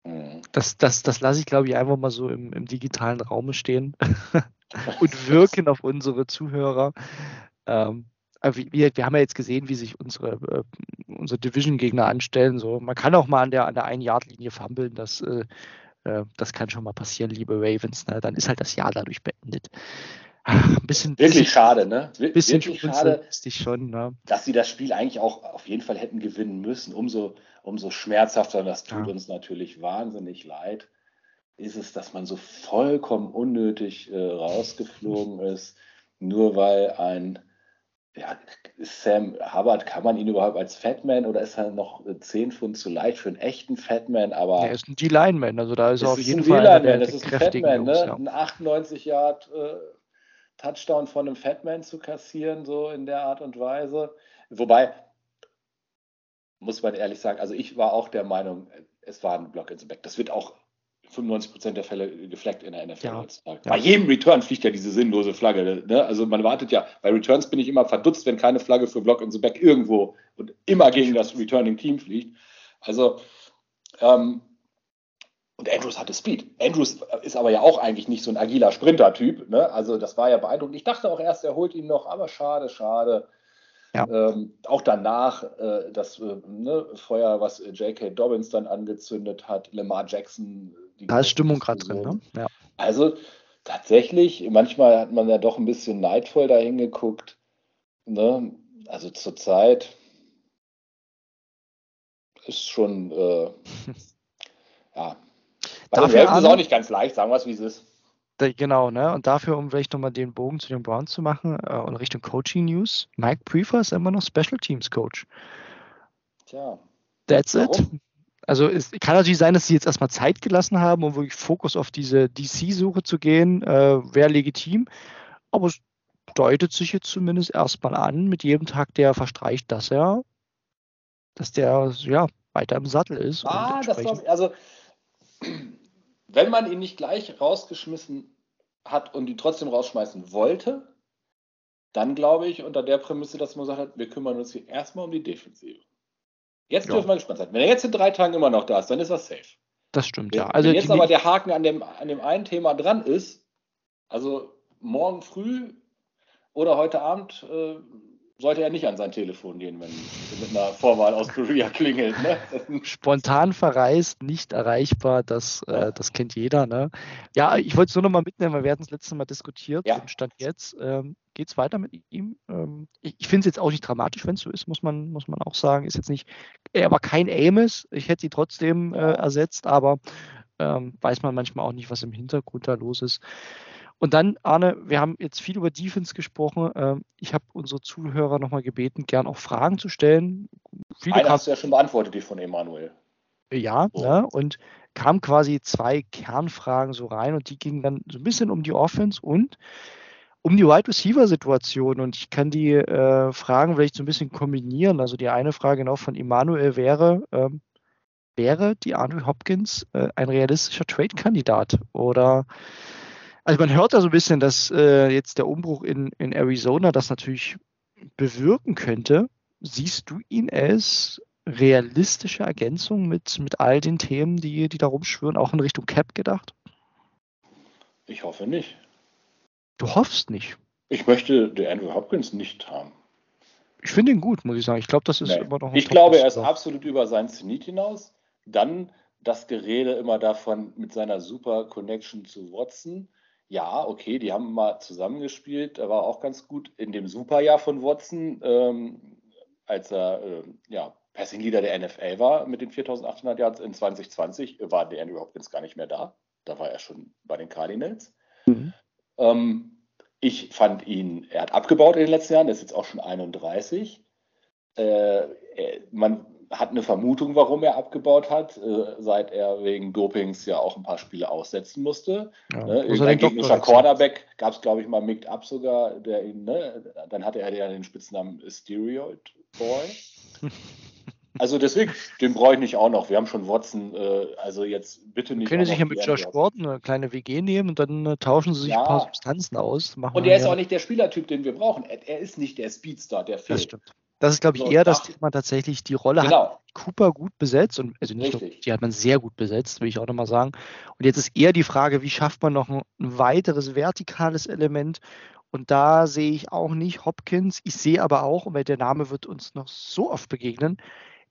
Mhm. Das, das, das lasse ich, glaube ich, einfach mal so im, im digitalen Raum stehen und wirken auf unsere Zuhörer. Ähm, wir, wir haben ja jetzt gesehen, wie sich unsere, äh, unsere Division-Gegner anstellen. So, man kann auch mal an der, an der Ein-Yard-Linie fummeln. Das, äh, äh, das kann schon mal passieren, liebe Ravens. Ne? Dann ist halt das Jahr dadurch beendet. Ach, ein bisschen, Wirklich bisschen, schade, ne? Wir, bisschen wirklich schade, schon, ne? dass sie das Spiel eigentlich auch auf jeden Fall hätten gewinnen müssen. Umso, umso schmerzhafter, das tut ja. uns natürlich wahnsinnig leid, ist es, dass man so vollkommen unnötig äh, rausgeflogen ist, nur weil ein ja, Sam Hubbard, kann man ihn überhaupt als Fatman oder ist er noch 10 Pfund zu leicht für einen echten Fatman? Aber er ist ein D-Lineman, also da ist er auf jeden Fall. Ein D-Lineman, das ist ein Fatman, ne? Ja. Ein 98 Yard äh, Touchdown von einem Fatman zu kassieren, so in der Art und Weise. Wobei, muss man ehrlich sagen, also ich war auch der Meinung, es war ein Block ins Back. Das wird auch 95% der Fälle gefleckt in der NFL ja, heutzutage. Ja. Bei jedem Return fliegt ja diese sinnlose Flagge. Ne? Also man wartet ja, bei Returns bin ich immer verdutzt, wenn keine Flagge für Block in the Back irgendwo und immer gegen das Returning Team fliegt. Also ähm, und Andrews hatte Speed. Andrews ist aber ja auch eigentlich nicht so ein agiler Sprinter-Typ. Ne? Also das war ja beeindruckend. Ich dachte auch erst, er holt ihn noch, aber schade, schade. Ja. Ähm, auch danach äh, das äh, ne, Feuer, was J.K. Dobbins dann angezündet hat, Lamar Jackson. da ist Stimmung gerade drin. Ne? Ja. Also tatsächlich, manchmal hat man ja doch ein bisschen neidvoll dahin geguckt. Ne? Also zurzeit ist schon, äh, ja, bei dafür den ist es auch nicht ganz leicht, sagen wir es, wie es ist. Genau, ne? Und dafür, um vielleicht nochmal den Bogen zu den Browns zu machen äh, und Richtung Coaching News, Mike Prefer ist immer noch Special Teams Coach. Tja. That's Warum? it. Also es kann natürlich sein, dass sie jetzt erstmal Zeit gelassen haben, um wirklich Fokus auf diese DC-Suche zu gehen. Äh, Wäre legitim. Aber es deutet sich jetzt zumindest erstmal an, mit jedem Tag, der verstreicht, dass er, dass der ja weiter im Sattel ist. Ah, das war, also wenn man ihn nicht gleich rausgeschmissen hat und ihn trotzdem rausschmeißen wollte, dann glaube ich unter der Prämisse, dass man sagt, wir kümmern uns hier erstmal um die Defensive. Jetzt ja. dürfen wir gespannt sein. Wenn er jetzt in drei Tagen immer noch da ist, dann ist er safe. Das stimmt, ja. Also wenn jetzt aber der Haken an dem, an dem einen Thema dran ist, also morgen früh oder heute Abend äh, sollte er nicht an sein Telefon gehen, wenn mit einer Vorwahl aus Korea klingelt. Ne? Spontan verreist, nicht erreichbar, das, äh, das kennt jeder. Ne? Ja, ich wollte es nur noch mal mitnehmen, weil wir hatten das letzte Mal diskutiert. Ja. Stand jetzt ähm, geht es weiter mit ihm. Ähm, ich, ich finde es jetzt auch nicht dramatisch, wenn es so ist, muss man, muss man auch sagen. Ist jetzt nicht, er war kein Amos, ich hätte ihn trotzdem äh, ersetzt, aber ähm, weiß man manchmal auch nicht, was im Hintergrund da los ist. Und dann, Arne, wir haben jetzt viel über Defense gesprochen. Ähm, ich habe unsere Zuhörer nochmal gebeten, gern auch Fragen zu stellen. Viele Eine hast du ja schon beantwortet, die von Emanuel. Ja, oh. ne, und kamen quasi zwei Kernfragen so rein und die gingen dann so ein bisschen um die Offense und um die Wide Receiver Situation und ich kann die äh, Fragen vielleicht so ein bisschen kombinieren. Also die eine Frage genau von Emanuel wäre, ähm, wäre die Andrew Hopkins äh, ein realistischer Trade-Kandidat oder also man hört da so ein bisschen, dass äh, jetzt der Umbruch in, in Arizona, das natürlich bewirken könnte, siehst du ihn als realistische Ergänzung mit, mit all den Themen, die, die da rumschwören, auch in Richtung Cap gedacht? Ich hoffe nicht. Du hoffst nicht. Ich möchte der Andrew Hopkins nicht haben. Ich finde ihn gut, muss ich sagen. Ich glaube, das ist nee. immer noch ein Ich glaube, er ist absolut über seinen Zenit hinaus. Dann das Gerede immer davon mit seiner super Connection zu Watson. Ja, okay, die haben mal zusammengespielt, war auch ganz gut in dem Superjahr von Watson, ähm, als er äh, ja, Passing Leader der NFL war mit den 4800 Yards in 2020, war der Andrew Hopkins gar nicht mehr da. Da war er schon bei den Cardinals. Mhm. Ähm, ich fand ihn, er hat abgebaut in den letzten Jahren, er ist jetzt auch schon 31. Äh, man hat eine Vermutung, warum er abgebaut hat, äh, seit er wegen Dopings ja auch ein paar Spiele aussetzen musste. Ja, ne? Ein gegnerischer Cornerback gab es, glaube ich, mal Micked Up sogar, der ihn, ne? dann hatte er ja den Spitznamen Steroid Boy. Also deswegen, den brauche ich nicht auch noch. Wir haben schon Watson, äh, also jetzt bitte nicht. Können Sie sich ja mit Josh Gordon eine kleine WG nehmen und dann äh, tauschen Sie sich ja. ein paar Substanzen aus. und er ist auch nicht der Spielertyp, den wir brauchen. Er, er ist nicht der Speedstar, der fehlt. Das stimmt. Das ist, glaube ich, so, eher das Thema tatsächlich. Die Rolle genau. hat Cooper gut besetzt und also nicht nur, die hat man sehr gut besetzt, will ich auch nochmal sagen. Und jetzt ist eher die Frage, wie schafft man noch ein, ein weiteres vertikales Element? Und da sehe ich auch nicht Hopkins. Ich sehe aber auch, weil der Name wird uns noch so oft begegnen,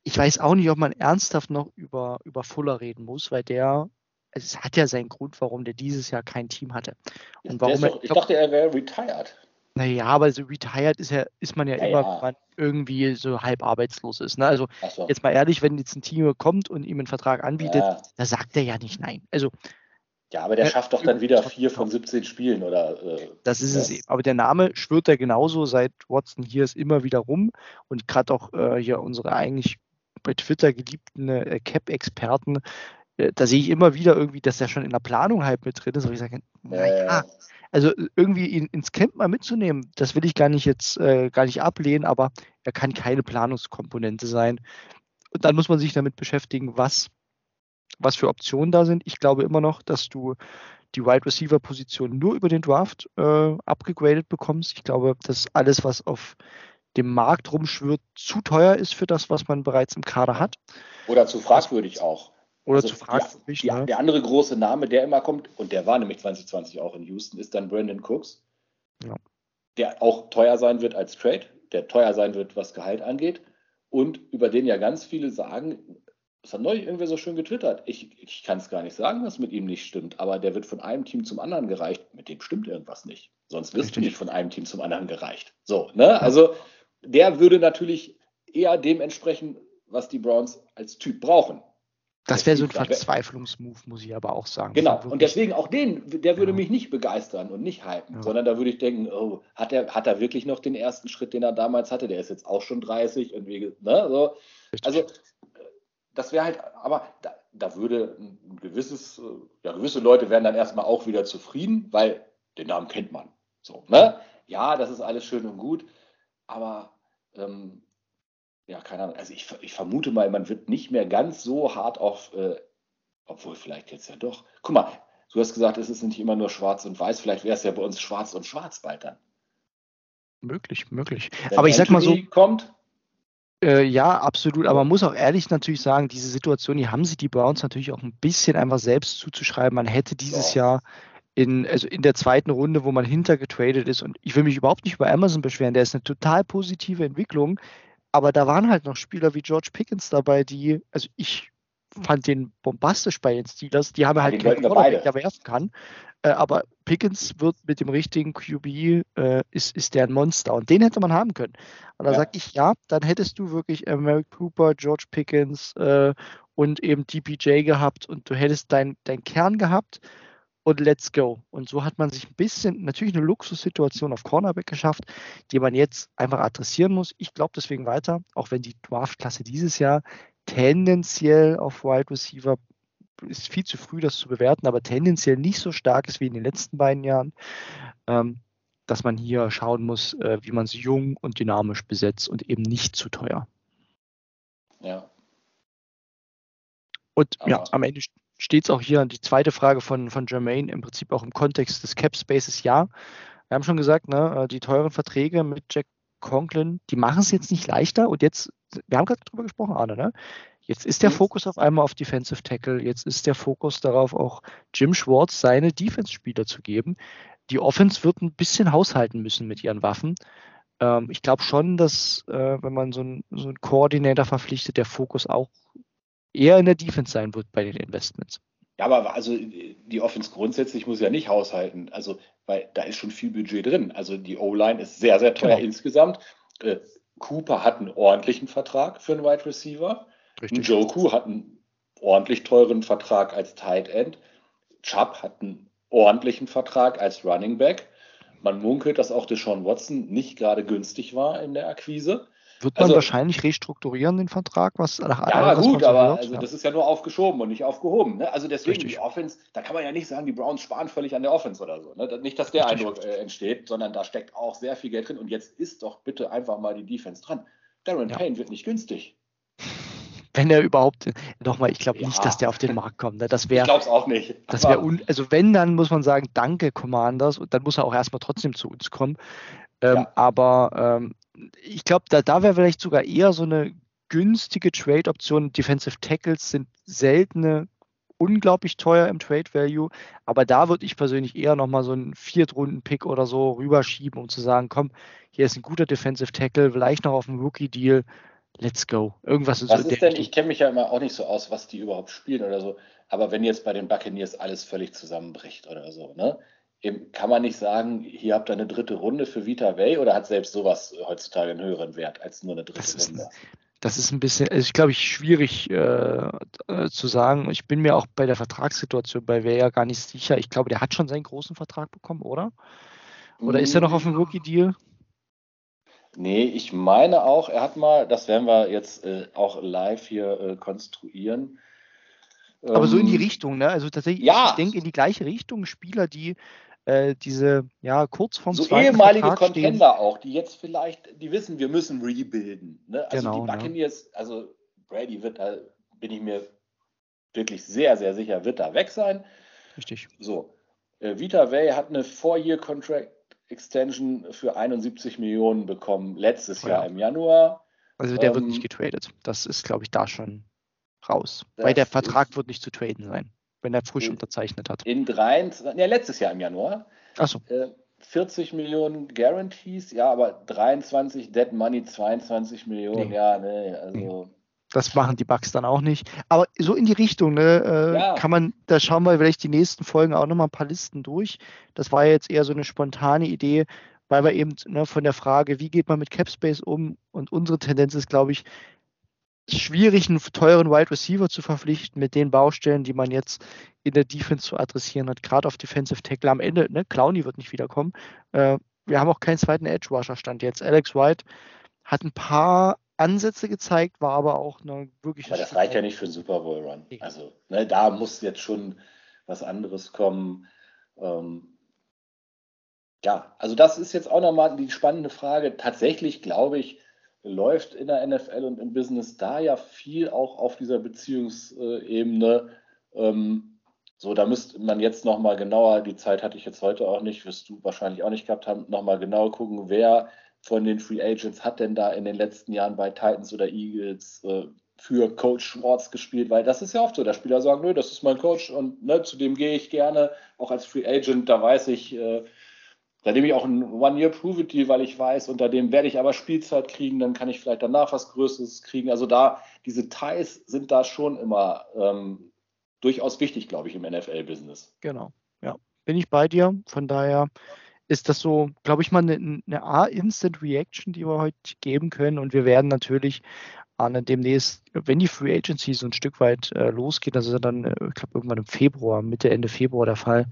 ich weiß auch nicht, ob man ernsthaft noch über, über Fuller reden muss, weil der, es hat ja seinen Grund, warum der dieses Jahr kein Team hatte. Und warum er, ich dachte, er wäre retired. Naja, aber so retired ist ja, ist man ja, ja immer, ja. wenn man irgendwie so halb arbeitslos ist. Ne? Also so. jetzt mal ehrlich, wenn jetzt ein Team kommt und ihm einen Vertrag anbietet, ja. da sagt er ja nicht nein. Also ja, aber der äh, schafft doch dann wieder vier von 17 Spielen, oder? Äh, das ist es eben. Aber der Name schwört ja genauso seit Watson hier ist immer wieder rum. Und gerade auch äh, hier unsere eigentlich bei Twitter geliebten äh, Cap-Experten, da sehe ich immer wieder irgendwie, dass er schon in der Planung halt mit drin ist. Aber ich sage, naja, also irgendwie ihn ins Camp mal mitzunehmen, das will ich gar nicht jetzt äh, gar nicht ablehnen, aber er kann keine Planungskomponente sein. Und dann muss man sich damit beschäftigen, was, was für Optionen da sind. Ich glaube immer noch, dass du die Wide Receiver Position nur über den Draft äh, abgegradet bekommst. Ich glaube, dass alles, was auf dem Markt rumschwirrt, zu teuer ist für das, was man bereits im Kader hat. Oder zu fragwürdig auch. Oder also zu. Die, die, ne? Der andere große Name, der immer kommt, und der war nämlich 2020 auch in Houston, ist dann Brandon Cooks. Ja. Der auch teuer sein wird als Trade, der teuer sein wird, was Gehalt angeht. Und über den ja ganz viele sagen, das hat neulich irgendwie so schön getwittert. Ich, ich kann es gar nicht sagen, was mit ihm nicht stimmt, aber der wird von einem Team zum anderen gereicht. Mit dem stimmt irgendwas nicht. Sonst wirst du nicht von einem Team zum anderen gereicht. So, ne? Also der würde natürlich eher dem entsprechen, was die Browns als Typ brauchen. Das wäre so ein Verzweiflungsmove, muss ich aber auch sagen. Genau, und deswegen auch den, der würde ja. mich nicht begeistern und nicht hypen, ja. sondern da würde ich denken, oh, hat er, hat er wirklich noch den ersten Schritt, den er damals hatte? Der ist jetzt auch schon 30 und wie, ne, so. Also, das wäre halt, aber da, da, würde ein gewisses, ja, gewisse Leute wären dann erstmal auch wieder zufrieden, weil den Namen kennt man. So, ne? Ja, das ist alles schön und gut, aber ähm, ja, keine Ahnung. Also ich, ich, vermute mal, man wird nicht mehr ganz so hart auf, äh, obwohl vielleicht jetzt ja doch. Guck mal, du hast gesagt, es ist nicht immer nur schwarz und weiß, vielleicht wäre es ja bei uns schwarz und schwarz bald dann. Möglich, möglich. Wenn aber ich sag mal so. Kommt, äh, ja, absolut. Aber man muss auch ehrlich natürlich sagen, diese Situation, die haben sich die Browns natürlich auch ein bisschen einfach selbst zuzuschreiben. Man hätte dieses so. Jahr in, also in der zweiten Runde, wo man hintergetradet ist. Und ich will mich überhaupt nicht über Amazon beschweren. Der ist eine total positive Entwicklung. Aber da waren halt noch Spieler wie George Pickens dabei, die, also ich fand den bombastisch bei den Steelers. Die haben halt keinen Quarterback, der werfen kann. Äh, aber Pickens wird mit dem richtigen QB, äh, ist, ist der ein Monster. Und den hätte man haben können. Und da ja. sage ich, ja, dann hättest du wirklich äh, Cooper, George Pickens äh, und eben DPJ gehabt und du hättest deinen dein Kern gehabt und let's go. Und so hat man sich ein bisschen, natürlich eine Luxussituation auf Cornerback geschafft, die man jetzt einfach adressieren muss. Ich glaube deswegen weiter, auch wenn die Draftklasse dieses Jahr tendenziell auf Wide Receiver ist viel zu früh, das zu bewerten, aber tendenziell nicht so stark ist wie in den letzten beiden Jahren, ähm, dass man hier schauen muss, äh, wie man sie jung und dynamisch besetzt und eben nicht zu teuer. Ja. Und aber ja, am Ende steht es auch hier, die zweite Frage von, von Jermaine, im Prinzip auch im Kontext des Cap Spaces, ja. Wir haben schon gesagt, ne, äh, die teuren Verträge mit Jack Conklin, die machen es jetzt nicht leichter und jetzt, wir haben gerade drüber gesprochen, Arne, ne? Jetzt ist der Fokus auf einmal auf Defensive Tackle, jetzt ist der Fokus darauf, auch Jim Schwartz seine Defense-Spieler zu geben. Die Offense wird ein bisschen haushalten müssen mit ihren Waffen. Ähm, ich glaube schon, dass, äh, wenn man so einen so Koordinator verpflichtet, der Fokus auch eher in der Defense sein wird bei den Investments. Ja, aber also die Offense grundsätzlich muss ja nicht haushalten. Also, weil da ist schon viel Budget drin. Also die O-Line ist sehr, sehr teuer genau. insgesamt. Äh, Cooper hat einen ordentlichen Vertrag für einen Wide Receiver. Richtig. Joku hat einen ordentlich teuren Vertrag als Tight End. Chubb hat einen ordentlichen Vertrag als Running Back. Man munkelt, dass auch Deshaun Watson nicht gerade günstig war in der Akquise. Wird man also, wahrscheinlich restrukturieren, den Vertrag? Was nach ja, allem, gut, aber hört? also ja. das ist ja nur aufgeschoben und nicht aufgehoben. Ne? Also deswegen Richtig. die Offense, da kann man ja nicht sagen, die Browns sparen völlig an der Offense oder so. Ne? Nicht, dass der Richtig. Eindruck äh, entsteht, sondern da steckt auch sehr viel Geld drin. Und jetzt ist doch bitte einfach mal die Defense dran. Darren ja. Payne wird nicht günstig. Wenn er überhaupt, nochmal, ich glaube ja. nicht, dass der auf den Markt kommt. Ne? Das wäre, ich glaube es auch nicht. Das wäre, also wenn, dann muss man sagen, danke Commanders und dann muss er auch erstmal trotzdem zu uns kommen. Ähm, ja. Aber ähm, ich glaube, da, da wäre vielleicht sogar eher so eine günstige Trade-Option. Defensive Tackles sind seltene, unglaublich teuer im Trade Value, aber da würde ich persönlich eher nochmal so einen Viertrunden-Pick oder so rüberschieben, um zu sagen, komm, hier ist ein guter Defensive Tackle, vielleicht noch auf einem Rookie-Deal, let's go. Irgendwas ist Was so ist denn, ich kenne mich ja immer auch nicht so aus, was die überhaupt spielen oder so, aber wenn jetzt bei den Buccaneers alles völlig zusammenbricht oder so, ne? Kann man nicht sagen, hier habt ihr eine dritte Runde für Vita Way oder hat selbst sowas heutzutage einen höheren Wert als nur eine dritte das Runde? Ist, das ist ein bisschen, also ich glaube ich, schwierig äh, äh, zu sagen. Ich bin mir auch bei der Vertragssituation bei Way ja gar nicht sicher. Ich glaube, der hat schon seinen großen Vertrag bekommen, oder? Oder ist er noch auf dem Rookie-Deal? Nee, ich meine auch, er hat mal, das werden wir jetzt äh, auch live hier äh, konstruieren, aber so in die ähm, Richtung, ne? Also tatsächlich, ja. ich denke in die gleiche Richtung, Spieler, die äh, diese, ja, kurz vorm So ehemalige Vertrag Contender stehen. auch, die jetzt vielleicht, die wissen, wir müssen rebuilden. Ne? Also genau, die Buccaneers, ne? also Brady wird da, bin ich mir wirklich sehr, sehr sicher, wird da weg sein. Richtig. So. Äh, Vita Way hat eine Four-Year-Contract Extension für 71 Millionen bekommen letztes oh, Jahr im Januar. Also der ähm, wird nicht getradet. Das ist, glaube ich, da schon raus. Weil der Vertrag wird nicht zu traden sein, wenn er frisch in, unterzeichnet hat. In 23, ja, letztes Jahr im Januar. Achso. Äh, 40 Millionen Guarantees, ja, aber 23 Dead Money, 22 Millionen, nee. ja, ne, also. Nee. Das machen die Bugs dann auch nicht. Aber so in die Richtung, ne, äh, ja. kann man, da schauen wir vielleicht die nächsten Folgen auch nochmal ein paar Listen durch. Das war jetzt eher so eine spontane Idee, weil wir eben ne, von der Frage, wie geht man mit Capspace um? Und unsere Tendenz ist, glaube ich, schwierig, einen teuren Wide Receiver zu verpflichten mit den Baustellen, die man jetzt in der Defense zu adressieren hat, gerade auf Defensive Tackle. Am Ende, ne, Clowny wird nicht wiederkommen. Äh, wir haben auch keinen zweiten Edge Rusher Stand jetzt. Alex White hat ein paar Ansätze gezeigt, war aber auch eine wirklich. Aber das reicht ja nicht für einen Super Bowl Run. Also ne, da muss jetzt schon was anderes kommen. Ähm, ja, also das ist jetzt auch nochmal die spannende Frage. Tatsächlich glaube ich, läuft in der NFL und im Business da ja viel auch auf dieser Beziehungsebene. Ähm, so, da müsste man jetzt nochmal genauer, die Zeit hatte ich jetzt heute auch nicht, wirst du wahrscheinlich auch nicht gehabt haben, nochmal genauer gucken, wer von den Free Agents hat denn da in den letzten Jahren bei Titans oder Eagles äh, für Coach Schwartz gespielt, weil das ist ja oft so, dass Spieler sagen, nö, das ist mein Coach und ne, zu dem gehe ich gerne, auch als Free Agent, da weiß ich, äh, da nehme ich auch ein One-Year-Prove-It-Deal, weil ich weiß, unter dem werde ich aber Spielzeit kriegen, dann kann ich vielleicht danach was Größeres kriegen. Also da, diese Ties sind da schon immer ähm, durchaus wichtig, glaube ich, im NFL-Business. Genau, ja. Bin ich bei dir. Von daher ist das so, glaube ich, mal eine, eine A-Instant Reaction, die wir heute geben können. Und wir werden natürlich Arne, demnächst, wenn die Free Agency so ein Stück weit äh, losgeht, das ist ja dann, äh, ich glaube, irgendwann im Februar, Mitte, Ende Februar der Fall,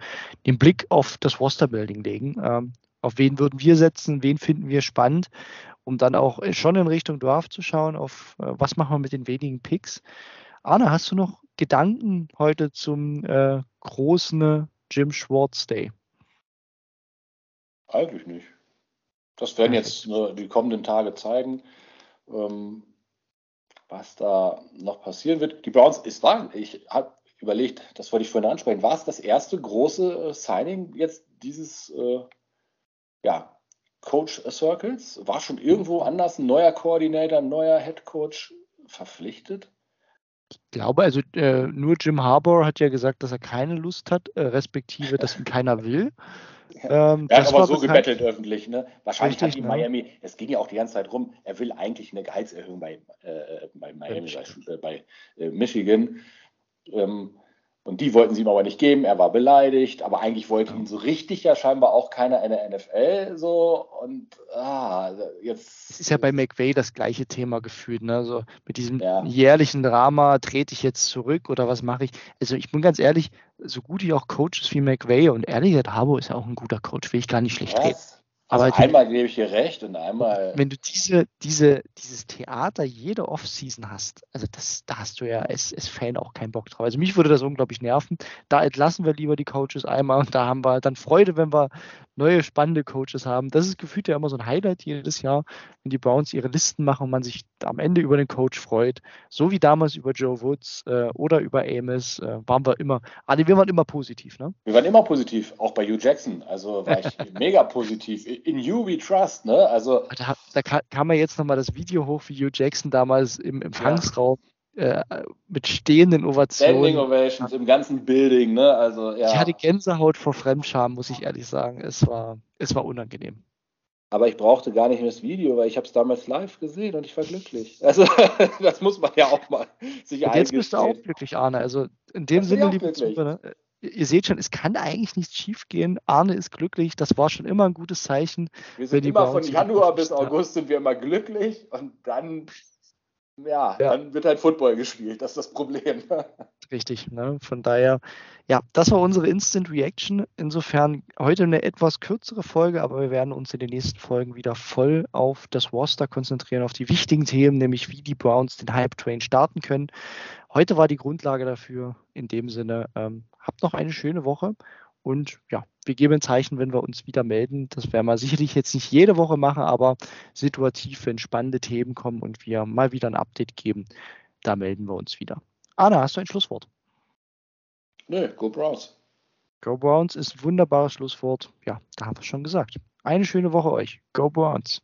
den Blick auf das Roster-Building legen. Ähm, auf wen würden wir setzen, wen finden wir spannend, um dann auch schon in Richtung Draft zu schauen, auf äh, was machen wir mit den wenigen Picks. Arne, hast du noch Gedanken heute zum äh, großen Jim Schwartz Day? Eigentlich nicht. Das werden jetzt äh, die kommenden Tage zeigen. Ähm, was da noch passieren wird. Die Browns, ist war, ich habe überlegt, das wollte ich vorhin ansprechen, war es das erste große äh, Signing jetzt dieses äh, ja, Coach Circles? War schon irgendwo anders ein neuer Koordinator, ein neuer Head Coach verpflichtet? Ich glaube, also äh, nur Jim Harbour hat ja gesagt, dass er keine Lust hat, äh, respektive, dass ihn keiner will. Ähm, er hat aber so gebettelt öffentlich, ne? Wahrscheinlich Richtig, hat ihm ne? Miami, es ging ja auch die ganze Zeit rum, er will eigentlich eine Gehaltserhöhung bei, äh, bei Miami, bei, bei äh, Michigan. Ähm, und die wollten sie ihm aber nicht geben. Er war beleidigt, aber eigentlich wollte ihn so richtig ja scheinbar auch keiner in der NFL so. Und ah, jetzt. Es ist ja bei McVay das gleiche Thema gefühlt. Ne? Also mit diesem ja. jährlichen Drama, trete ich jetzt zurück oder was mache ich? Also ich bin ganz ehrlich, so gut ich auch Coaches wie McVay und ehrlich gesagt, Harbo ist ja auch ein guter Coach, will ich gar nicht schlecht reden. Also Aber einmal gebe ich dir recht und einmal. Wenn du diese, diese, dieses Theater jede Offseason hast, also das, da hast du ja als, als Fan auch keinen Bock drauf. Also mich würde das unglaublich nerven. Da entlassen wir lieber die Coaches einmal und da haben wir dann Freude, wenn wir neue spannende Coaches haben. Das ist gefühlt ja immer so ein Highlight jedes Jahr, wenn die Browns ihre Listen machen und man sich am Ende über den Coach freut. So wie damals über Joe Woods äh, oder über Amos äh, waren wir immer, also wir waren immer positiv, ne? Wir waren immer positiv, auch bei Hugh Jackson. Also war ich mega positiv. In you we trust, ne? Also da, da kam ja jetzt nochmal das Video hoch, wie Hugh Jackson damals im Empfangsraum ja äh, mit stehenden Ovationen. Standing Ovations im ganzen Building, ne? Also, ja. Ich hatte Gänsehaut vor Fremdscham, muss ich ehrlich sagen. Es war, es war unangenehm. Aber ich brauchte gar nicht mehr das Video, weil ich habe es damals live gesehen und ich war glücklich. Also das muss man ja auch mal sich und Jetzt bist du auch glücklich, Arne. Also in dem Sinne, liebe Zuhörer, ne? Ihr seht schon, es kann eigentlich nichts schief gehen. Arne ist glücklich, das war schon immer ein gutes Zeichen. Wir sind immer von Januar bis August sind wir immer glücklich und dann ja, ja, dann wird halt Football gespielt. Das ist das Problem. Richtig. Ne? Von daher, ja, das war unsere Instant Reaction. Insofern heute eine etwas kürzere Folge, aber wir werden uns in den nächsten Folgen wieder voll auf das Roster konzentrieren, auf die wichtigen Themen, nämlich wie die Browns den Hype Train starten können. Heute war die Grundlage dafür. In dem Sinne, ähm, habt noch eine schöne Woche und ja, wir geben ein Zeichen, wenn wir uns wieder melden. Das werden wir sicherlich jetzt nicht jede Woche machen, aber situativ, wenn spannende Themen kommen und wir mal wieder ein Update geben, da melden wir uns wieder. Anna, hast du ein Schlusswort? Nö, Go Browns. Go Browns ist ein wunderbares Schlusswort. Ja, da haben wir es schon gesagt. Eine schöne Woche euch. Go Browns.